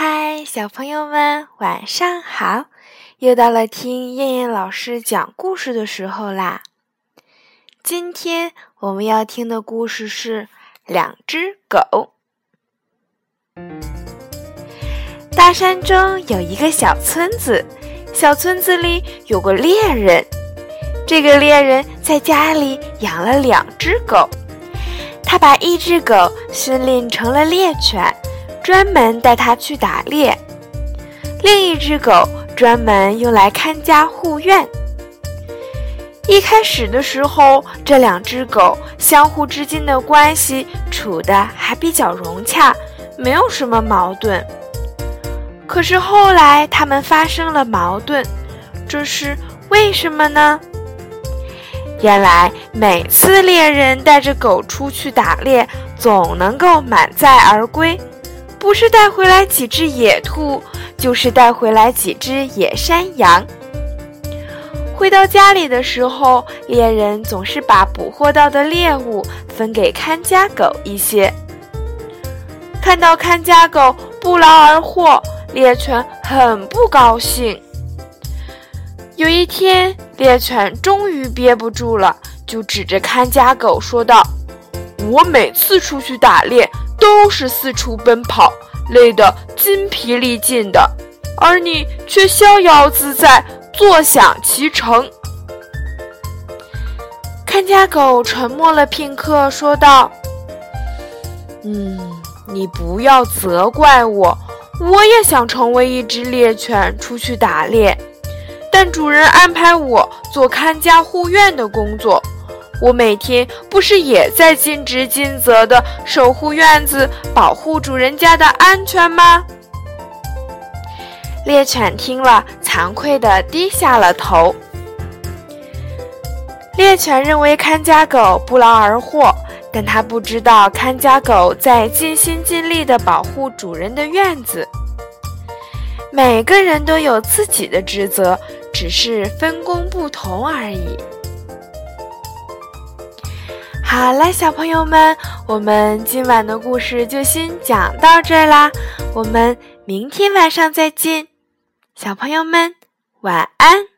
嗨，小朋友们，晚上好！又到了听燕燕老师讲故事的时候啦。今天我们要听的故事是《两只狗》。大山中有一个小村子，小村子里有个猎人。这个猎人在家里养了两只狗，他把一只狗训练成了猎犬。专门带它去打猎，另一只狗专门用来看家护院。一开始的时候，这两只狗相互之间的关系处得还比较融洽，没有什么矛盾。可是后来，它们发生了矛盾，这是为什么呢？原来，每次猎人带着狗出去打猎，总能够满载而归。不是带回来几只野兔，就是带回来几只野山羊。回到家里的时候，猎人总是把捕获到的猎物分给看家狗一些。看到看家狗不劳而获，猎犬很不高兴。有一天，猎犬终于憋不住了，就指着看家狗说道：“我每次出去打猎。”都是四处奔跑，累得筋疲力尽的，而你却逍遥自在，坐享其成。看家狗沉默了片刻，说道：“嗯，你不要责怪我，我也想成为一只猎犬出去打猎，但主人安排我做看家护院的工作。”我每天不是也在尽职尽责的守护院子，保护主人家的安全吗？猎犬听了，惭愧地低下了头。猎犬认为看家狗不劳而获，但他不知道看家狗在尽心尽力地保护主人的院子。每个人都有自己的职责，只是分工不同而已。好了，小朋友们，我们今晚的故事就先讲到这儿啦，我们明天晚上再见，小朋友们晚安。